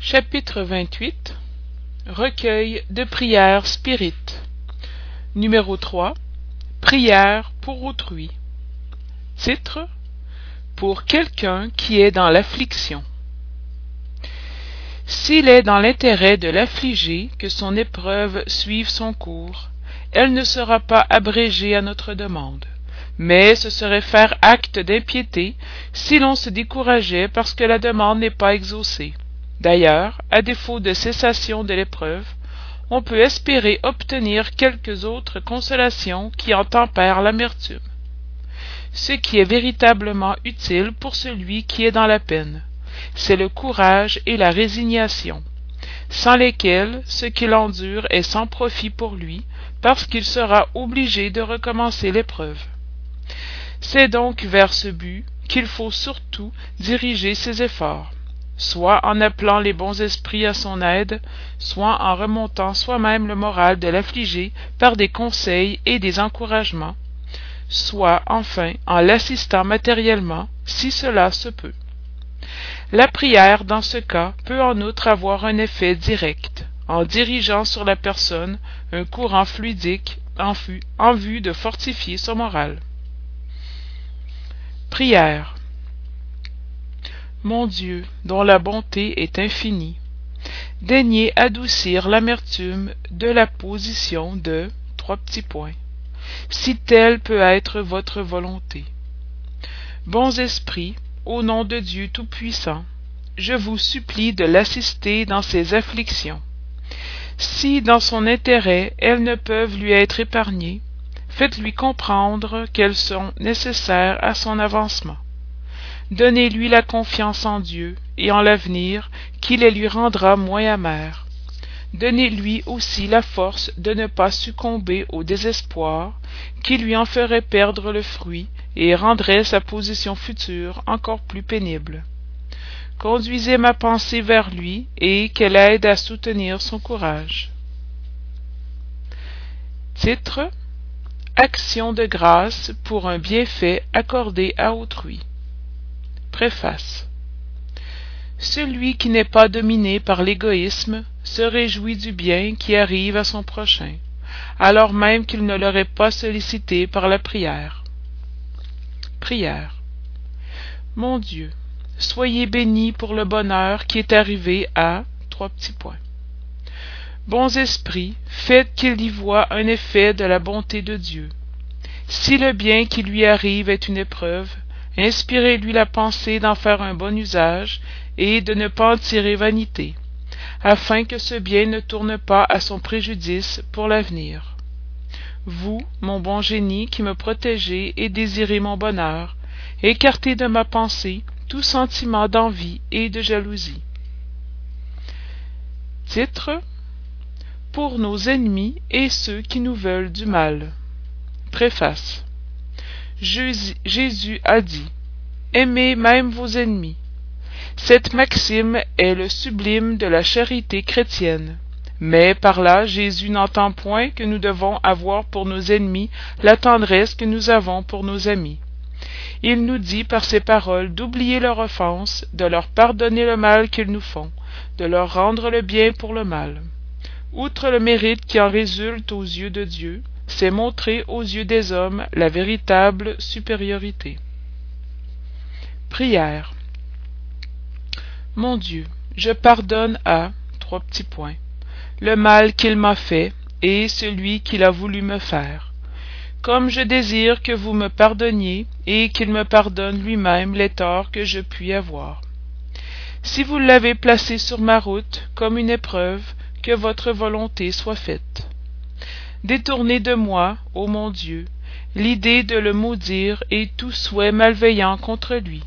chapitre xxviii recueil de prières spirites. Numéro prières pour autrui. Titre. Pour quelqu'un qui est dans l'affliction. S'il est dans l'intérêt de l'affligé que son épreuve suive son cours elle ne sera pas abrégée à notre demande. Mais ce serait faire acte d'impiété si l'on se décourageait parce que la demande n'est pas exaucée d'ailleurs à défaut de cessation de l'épreuve on peut espérer obtenir quelques autres consolations qui en tempèrent l'amertume. Ce qui est véritablement utile pour celui qui est dans la peine c'est le courage et la résignation sans lesquels ce qu'il endure est sans profit pour lui parce qu'il sera obligé de recommencer l'épreuve. C'est donc vers ce but qu'il faut surtout diriger ses efforts soit en appelant les bons esprits à son aide soit en remontant soi-même le moral de l'affligé par des conseils et des encouragements soit enfin en l'assistant matériellement si cela se peut. La prière dans ce cas peut en outre avoir un effet direct en dirigeant sur la personne un courant fluidique en vue de fortifier son moral. Prière mon dieu dont la bonté est infinie. Daignez adoucir l'amertume de la position de si telle peut être votre volonté. Bons esprits au nom de dieu tout-puissant je vous supplie de l'assister dans ses afflictions. Si dans son intérêt elles ne peuvent lui être épargnées faites-lui comprendre qu'elles sont nécessaires à son avancement donnez-lui la confiance en dieu et en l'avenir qui les lui rendra moins amères donnez-lui aussi la force de ne pas succomber au désespoir qui lui en ferait perdre le fruit et rendrait sa position future encore plus pénible. Conduisez ma pensée vers lui et qu'elle aide à soutenir son courage. Titre action de grâce pour un bienfait accordé à autrui préface. Celui qui n'est pas dominé par l'égoïsme se réjouit du bien qui arrive à son prochain alors même qu'il ne l'aurait pas sollicité par la prière. Prière. Mon dieu soyez béni pour le bonheur qui est arrivé à trois petits points. Bons esprits faites qu'il y voie un effet de la bonté de dieu. Si le bien qui lui arrive est une épreuve inspirez lui la pensée d'en faire un bon usage et de ne pas en tirer vanité afin que ce bien ne tourne pas à son préjudice pour l'avenir. Vous mon bon génie qui me protégez et désirez mon bonheur écartez de ma pensée tout sentiment d'envie et de jalousie. Titre pour nos ennemis et ceux qui nous veulent du mal. Préface jésus a dit aimez même vos ennemis. Cette maxime est le sublime de la charité chrétienne. Mais par là jésus n'entend point que nous devons avoir pour nos ennemis la tendresse que nous avons pour nos amis. Il nous dit par ces paroles d'oublier leur offense de leur pardonner le mal qu'ils nous font de leur rendre le bien pour le mal. Outre le mérite qui en résulte aux yeux de dieu c'est montrer aux yeux des hommes la véritable supériorité. Prière. Mon dieu je pardonne à trois petits points le mal qu'il m'a fait et celui qu'il a voulu me faire. Comme je désire que vous me pardonniez et qu'il me pardonne lui-même les torts que je puis avoir. Si vous l'avez placé sur ma route comme une épreuve que votre volonté soit faite détournez de moi ô mon dieu l'idée de le maudire et tout souhait malveillant contre lui.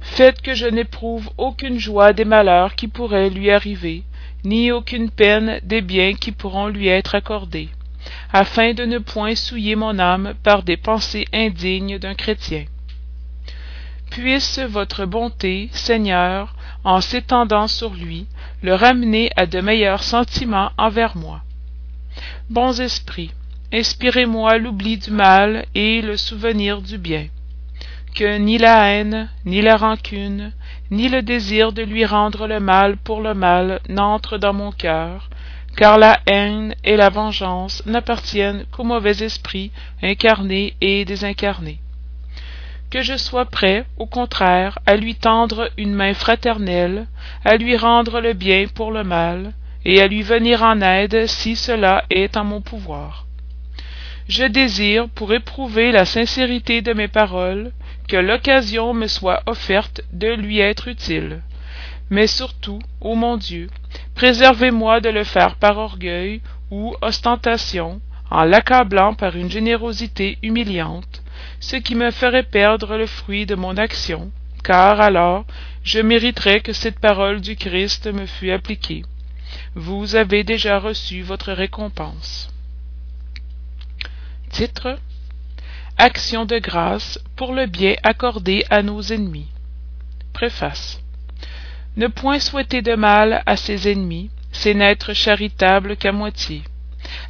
Faites que je n'éprouve aucune joie des malheurs qui pourraient lui arriver ni aucune peine des biens qui pourront lui être accordés afin de ne point souiller mon âme par des pensées indignes d'un chrétien. Puisse votre bonté seigneur en s'étendant sur lui le ramener à de meilleurs sentiments envers moi bons esprits inspirez moi l'oubli du mal et le souvenir du bien que ni la haine, ni la rancune, ni le désir de lui rendre le mal pour le mal n'entrent dans mon cœur, car la haine et la vengeance n'appartiennent qu'au mauvais esprit incarné et désincarné. Que je sois prêt, au contraire, à lui tendre une main fraternelle, à lui rendre le bien pour le mal, et à lui venir en aide si cela est en mon pouvoir. Je désire, pour éprouver la sincérité de mes paroles, que l'occasion me soit offerte de lui être utile. Mais surtout, ô mon Dieu, préservez-moi de le faire par orgueil ou ostentation, en l'accablant par une générosité humiliante, ce qui me ferait perdre le fruit de mon action, car alors je mériterais que cette parole du Christ me fût appliquée. Vous avez déjà reçu votre récompense. Titre Action de grâce pour le bien accordé à nos ennemis. Préface. Ne point souhaiter de mal à ses ennemis, c'est n'être charitable qu'à moitié.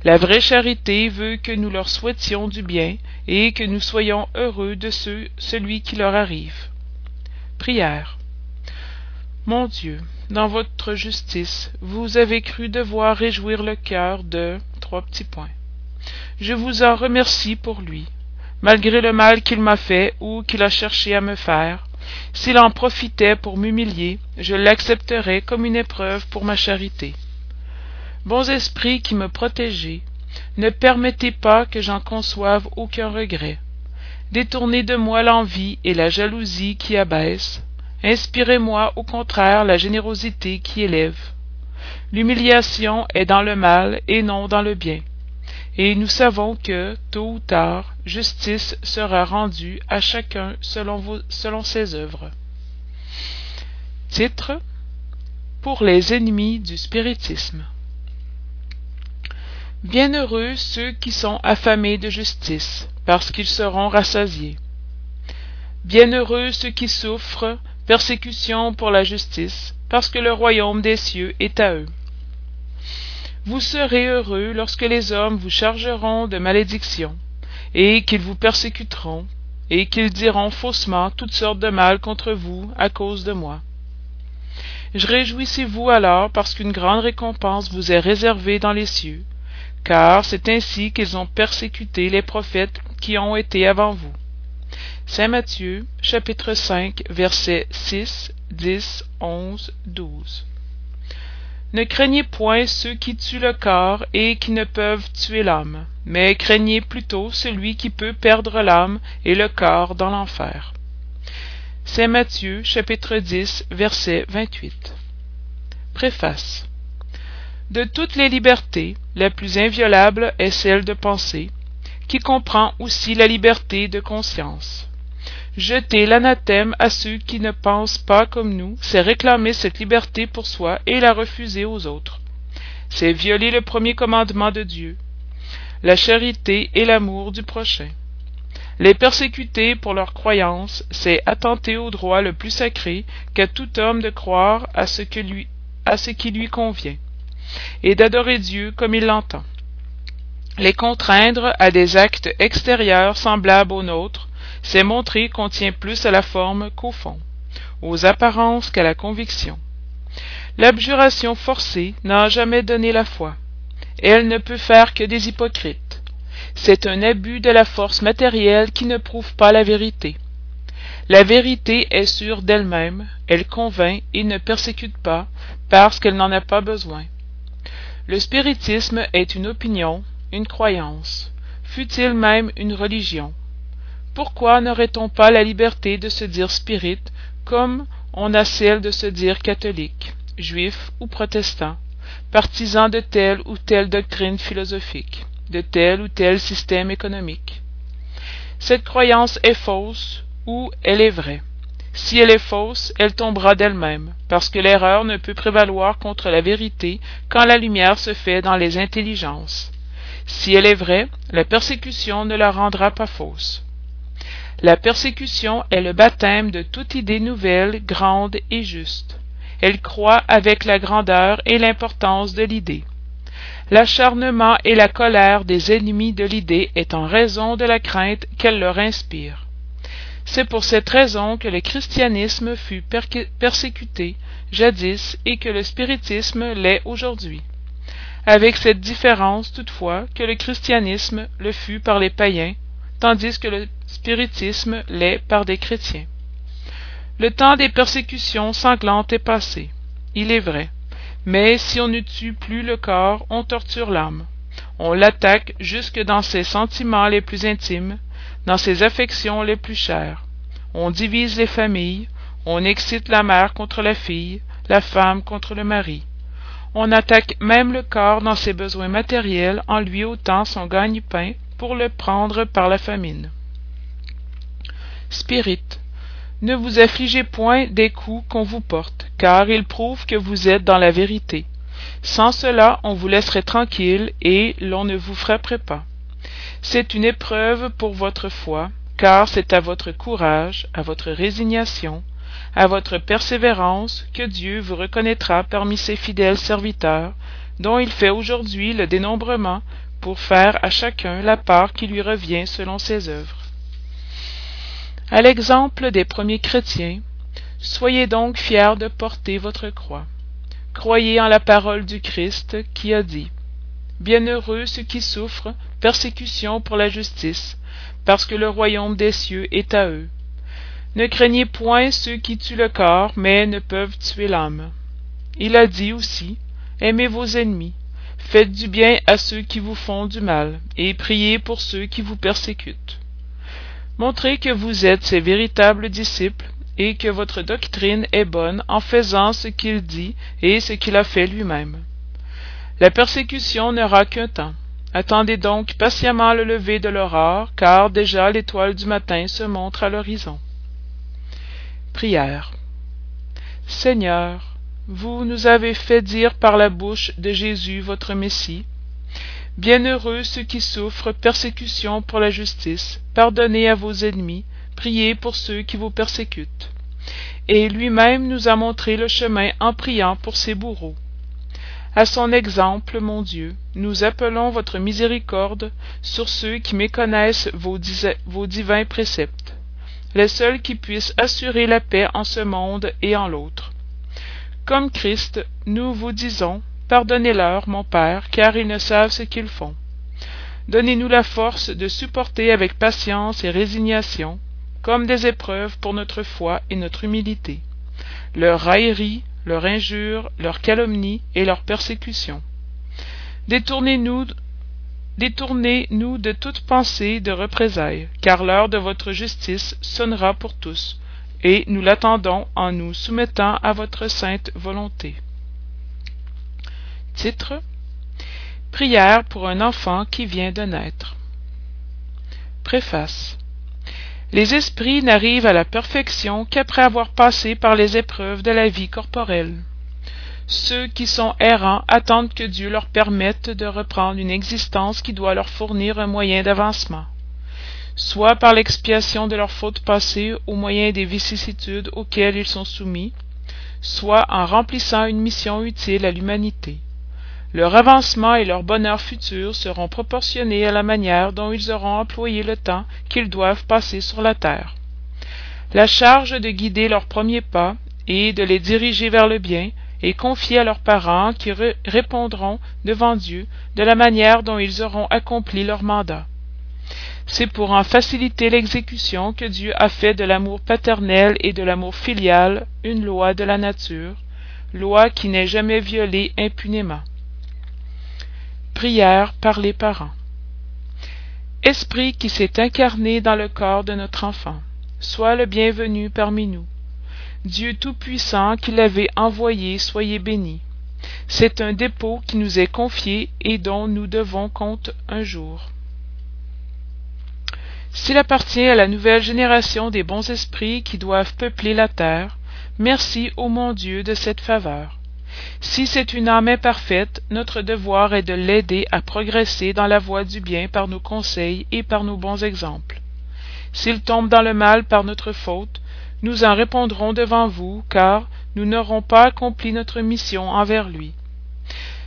La vraie charité veut que nous leur souhaitions du bien et que nous soyons heureux de ceux, celui qui leur arrive. Prière. Mon Dieu, dans votre justice, vous avez cru devoir réjouir le cœur de trois petits points. Je vous en remercie pour lui, malgré le mal qu'il m'a fait ou qu'il a cherché à me faire. S'il en profitait pour m'humilier, je l'accepterais comme une épreuve pour ma charité. Bons esprits qui me protégez, ne permettez pas que j'en conçoive aucun regret. Détournez de moi l'envie et la jalousie qui abaissent. Inspirez-moi au contraire la générosité qui élève. L'humiliation est dans le mal et non dans le bien et nous savons que, tôt ou tard, justice sera rendue à chacun selon, ses œuvres. Titre Pour les ennemis du spiritisme. Bienheureux ceux qui sont affamés de justice, parce qu'ils seront rassasiés. Bienheureux ceux qui souffrent persécution pour la justice, parce que le royaume des cieux est à eux. Vous serez heureux lorsque les hommes vous chargeront de malédictions, et qu'ils vous persécuteront, et qu'ils diront faussement toutes sortes de mal contre vous à cause de moi. Je réjouissez-vous alors parce qu'une grande récompense vous est réservée dans les cieux, car c'est ainsi qu'ils ont persécuté les prophètes qui ont été avant vous. Saint Matthieu, chapitre 5, versets 6, 10, 11, 12. Ne craignez point ceux qui tuent le corps et qui ne peuvent tuer l'âme, mais craignez plutôt celui qui peut perdre l'âme et le corps dans l'enfer. Saint Matthieu, chapitre 10, verset 28. Préface. De toutes les libertés, la plus inviolable est celle de penser, qui comprend aussi la liberté de conscience. Jeter l'anathème à ceux qui ne pensent pas comme nous, c'est réclamer cette liberté pour soi et la refuser aux autres. C'est violer le premier commandement de Dieu, la charité et l'amour du prochain. Les persécuter pour leur croyance, c'est attenter au droit le plus sacré qu'à tout homme de croire à ce qui lui convient, et d'adorer Dieu comme il l'entend. Les contraindre à des actes extérieurs semblables aux nôtres, c'est montrer qu'on tient plus à la forme qu'au fond, aux apparences qu'à la conviction. L'abjuration forcée n'a jamais donné la foi. Elle ne peut faire que des hypocrites. C'est un abus de la force matérielle qui ne prouve pas la vérité. La vérité est sûre d'elle-même, elle convainc et ne persécute pas, parce qu'elle n'en a pas besoin. Le spiritisme est une opinion, une croyance, fût-il même une religion pourquoi n'aurait-on pas la liberté de se dire spirit comme on a celle de se dire catholique, juif ou protestant, partisan de telle ou telle doctrine philosophique, de tel ou tel système économique? Cette croyance est fausse ou elle est vraie. Si elle est fausse, elle tombera d'elle-même, parce que l'erreur ne peut prévaloir contre la vérité quand la lumière se fait dans les intelligences. Si elle est vraie, la persécution ne la rendra pas fausse. La persécution est le baptême de toute idée nouvelle, grande et juste. Elle croit avec la grandeur et l'importance de l'idée. L'acharnement et la colère des ennemis de l'idée est en raison de la crainte qu'elle leur inspire. C'est pour cette raison que le christianisme fut persécuté jadis et que le spiritisme l'est aujourd'hui. Avec cette différence toutefois que le christianisme le fut par les païens, tandis que le spiritisme l'est par des chrétiens. Le temps des persécutions sanglantes est passé, il est vrai, mais si on ne tue plus le corps, on torture l'âme. On l'attaque jusque dans ses sentiments les plus intimes, dans ses affections les plus chères. On divise les familles, on excite la mère contre la fille, la femme contre le mari. On attaque même le corps dans ses besoins matériels en lui ôtant son gagne-pain le prendre par la famine. Spirit, ne vous affligez point des coups qu'on vous porte, car ils prouvent que vous êtes dans la vérité. Sans cela, on vous laisserait tranquille et l'on ne vous frapperait pas. C'est une épreuve pour votre foi, car c'est à votre courage, à votre résignation, à votre persévérance que Dieu vous reconnaîtra parmi ses fidèles serviteurs, dont il fait aujourd'hui le dénombrement pour faire à chacun la part qui lui revient selon ses œuvres. À l'exemple des premiers chrétiens, soyez donc fiers de porter votre croix. Croyez en la parole du Christ qui a dit Bienheureux ceux qui souffrent persécution pour la justice, parce que le royaume des cieux est à eux. Ne craignez point ceux qui tuent le corps, mais ne peuvent tuer l'âme. Il a dit aussi Aimez vos ennemis, faites du bien à ceux qui vous font du mal, et priez pour ceux qui vous persécutent. Montrez que vous êtes ses véritables disciples et que votre doctrine est bonne en faisant ce qu'il dit et ce qu'il a fait lui-même. La persécution n'aura qu'un temps. Attendez donc patiemment le lever de l'aurore, car déjà l'étoile du matin se montre à l'horizon. Prière. Seigneur, vous nous avez fait dire par la bouche de Jésus votre Messie, Bienheureux ceux qui souffrent persécution pour la justice, pardonnez à vos ennemis, priez pour ceux qui vous persécutent. Et lui-même nous a montré le chemin en priant pour ses bourreaux. À son exemple, mon Dieu, nous appelons votre miséricorde sur ceux qui méconnaissent vos, divins préceptes, les seuls qui puissent assurer la paix en ce monde et en l'autre. Comme Christ, nous vous disons, Pardonnez-leur, mon Père, car ils ne savent ce qu'ils font. Donnez-nous la force de supporter avec patience et résignation, comme des épreuves pour notre foi et notre humilité, leurs railleries, leurs injures, leurs calomnies et leurs persécutions. Détournez-nous Détournez-nous de toute pensée de représailles, car l'heure de votre justice sonnera pour tous, et nous l'attendons en nous soumettant à votre sainte volonté. Titre Prière pour un enfant qui vient de naître. Préface Les esprits n'arrivent à la perfection qu'après avoir passé par les épreuves de la vie corporelle. Ceux qui sont errants attendent que Dieu leur permette de reprendre une existence qui doit leur fournir un moyen d'avancement, soit par l'expiation de leurs fautes passées au moyen des vicissitudes auxquelles ils sont soumis, soit en remplissant une mission utile à l'humanité. Leur avancement et leur bonheur futur seront proportionnés à la manière dont ils auront employé le temps qu'ils doivent passer sur la terre. La charge de guider leurs premiers pas et de les diriger vers le bien est confiée à leurs parents qui répondront devant Dieu de la manière dont ils auront accompli leur mandat. C'est pour en faciliter l'exécution que Dieu a fait de l'amour paternel et de l'amour filial une loi de la nature, loi qui n'est jamais violée impunément. Prière par les parents. Esprit qui s'est incarné dans le corps de notre enfant, sois le bienvenu parmi nous. Dieu Tout-Puissant qui l'avait envoyé, soyez béni. C'est un dépôt qui nous est confié et dont nous devons compte un jour. S'il appartient à la nouvelle génération des bons esprits qui doivent peupler la terre, merci ô mon Dieu de cette faveur. Si c'est une âme imparfaite, notre devoir est de l'aider à progresser dans la voie du bien par nos conseils et par nos bons exemples. S'il tombe dans le mal par notre faute, nous en répondrons devant vous, car nous n'aurons pas accompli notre mission envers lui.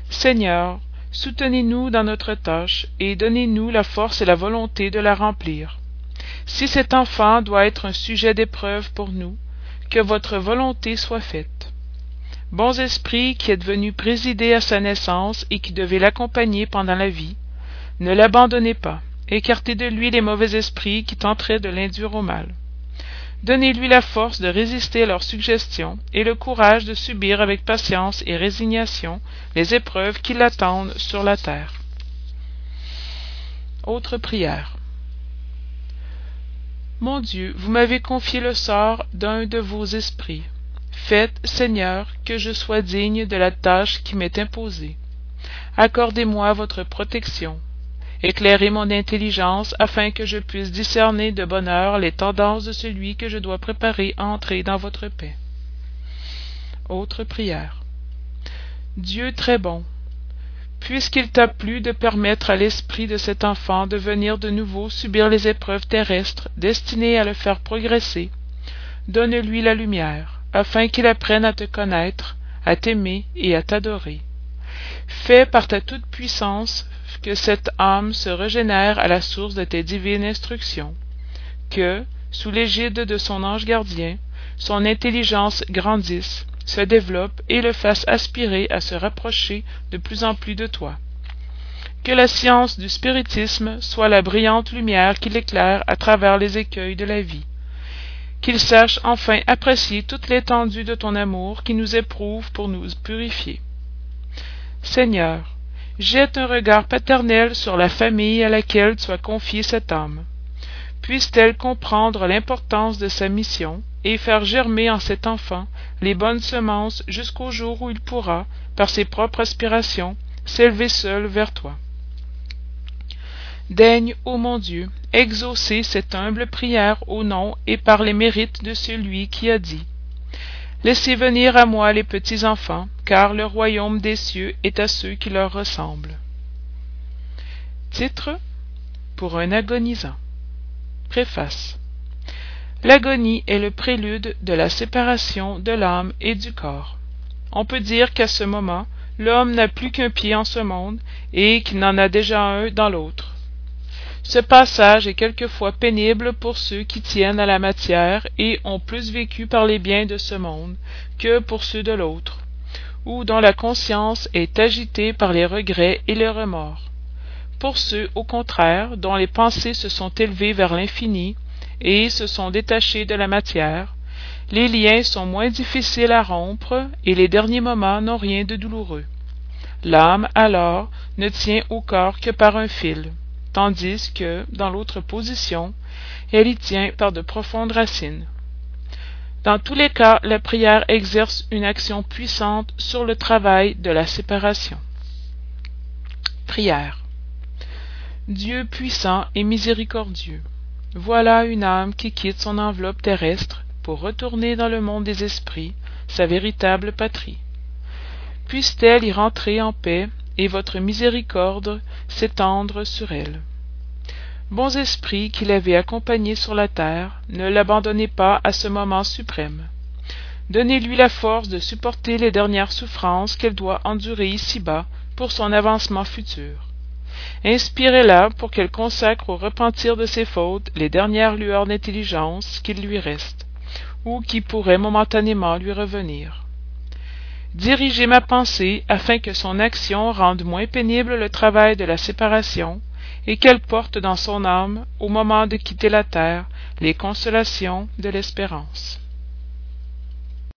Seigneur, soutenez-nous dans notre tâche, et donnez-nous la force et la volonté de la remplir. si cet enfant doit être un sujet d'épreuve pour nous, que votre volonté soit faite. Bons esprits qui êtes venus présider à sa naissance et qui devez l'accompagner pendant la vie, ne l'abandonnez pas, écartez de lui les mauvais esprits qui tenteraient de l'induire au mal. Donnez-lui la force de résister à leurs suggestions et le courage de subir avec patience et résignation les épreuves qui l'attendent sur la terre. Autre prière. Mon Dieu, vous m'avez confié le sort d'un de vos esprits. Faites, Seigneur, que je sois digne de la tâche qui m'est imposée. Accordez-moi votre protection. Éclairez mon intelligence afin que je puisse discerner de bonne heure les tendances de celui que je dois préparer à entrer dans votre paix. Autre prière. Dieu très bon, puisqu'il t'a plu de permettre à l'esprit de cet enfant de venir de nouveau subir les épreuves terrestres destinées à le faire progresser, donne-lui la lumière, afin qu'il apprenne à te connaître, à t'aimer et à t'adorer. Fais par ta toute-puissance que cette âme se régénère à la source de tes divines instructions, que, sous l'égide de son ange gardien, son intelligence grandisse, se développe et le fasse aspirer à se rapprocher de plus en plus de toi. Que la science du spiritisme soit la brillante lumière qui l'éclaire à travers les écueils de la vie. Qu'il sache enfin apprécier toute l'étendue de ton amour qui nous éprouve pour nous purifier. Seigneur, jette un regard paternel sur la famille à laquelle tu as confié cette âme. Puisse-t-elle comprendre l'importance de sa mission et faire germer en cet enfant les bonnes semences jusqu'au jour où il pourra, par ses propres aspirations, s'élever seul vers toi. Daigne, ô mon Dieu, exaucer cette humble prière au nom et par les mérites de celui qui a dit Laissez venir à moi les petits enfants, car le royaume des cieux est à ceux qui leur ressemblent. Titre Pour un agonisant. Préface. L'agonie est le prélude de la séparation de l'âme et du corps. On peut dire qu'à ce moment, l'homme n'a plus qu'un pied en ce monde et qu'il n'en a déjà un dans l'autre. Ce passage est quelquefois pénible pour ceux qui tiennent à la matière et ont plus vécu par les biens de ce monde que pour ceux de l'autre, ou dont la conscience est agitée par les regrets et les remords. Pour ceux, au contraire, dont les pensées se sont élevées vers l'infini et se sont détachées de la matière, les liens sont moins difficiles à rompre et les derniers moments n'ont rien de douloureux. L'âme, alors, ne tient au corps que par un fil tandis que, dans l'autre position, elle y tient par de profondes racines. Dans tous les cas, la prière exerce une action puissante sur le travail de la séparation. Prière. Dieu puissant et miséricordieux, voilà une âme qui quitte son enveloppe terrestre pour retourner dans le monde des esprits, sa véritable patrie. Puisse-t-elle y rentrer en paix et votre miséricorde s'étendre sur elle. Bons esprits qui l'avez accompagnée sur la terre, ne l'abandonnez pas à ce moment suprême. Donnez-lui la force de supporter les dernières souffrances qu'elle doit endurer ici-bas pour son avancement futur. Inspirez-la pour qu'elle consacre au repentir de ses fautes les dernières lueurs d'intelligence qu'il lui reste, ou qui pourraient momentanément lui revenir dirigez ma pensée afin que son action rende moins pénible le travail de la séparation et qu'elle porte dans son âme, au moment de quitter la terre, les consolations de l'espérance.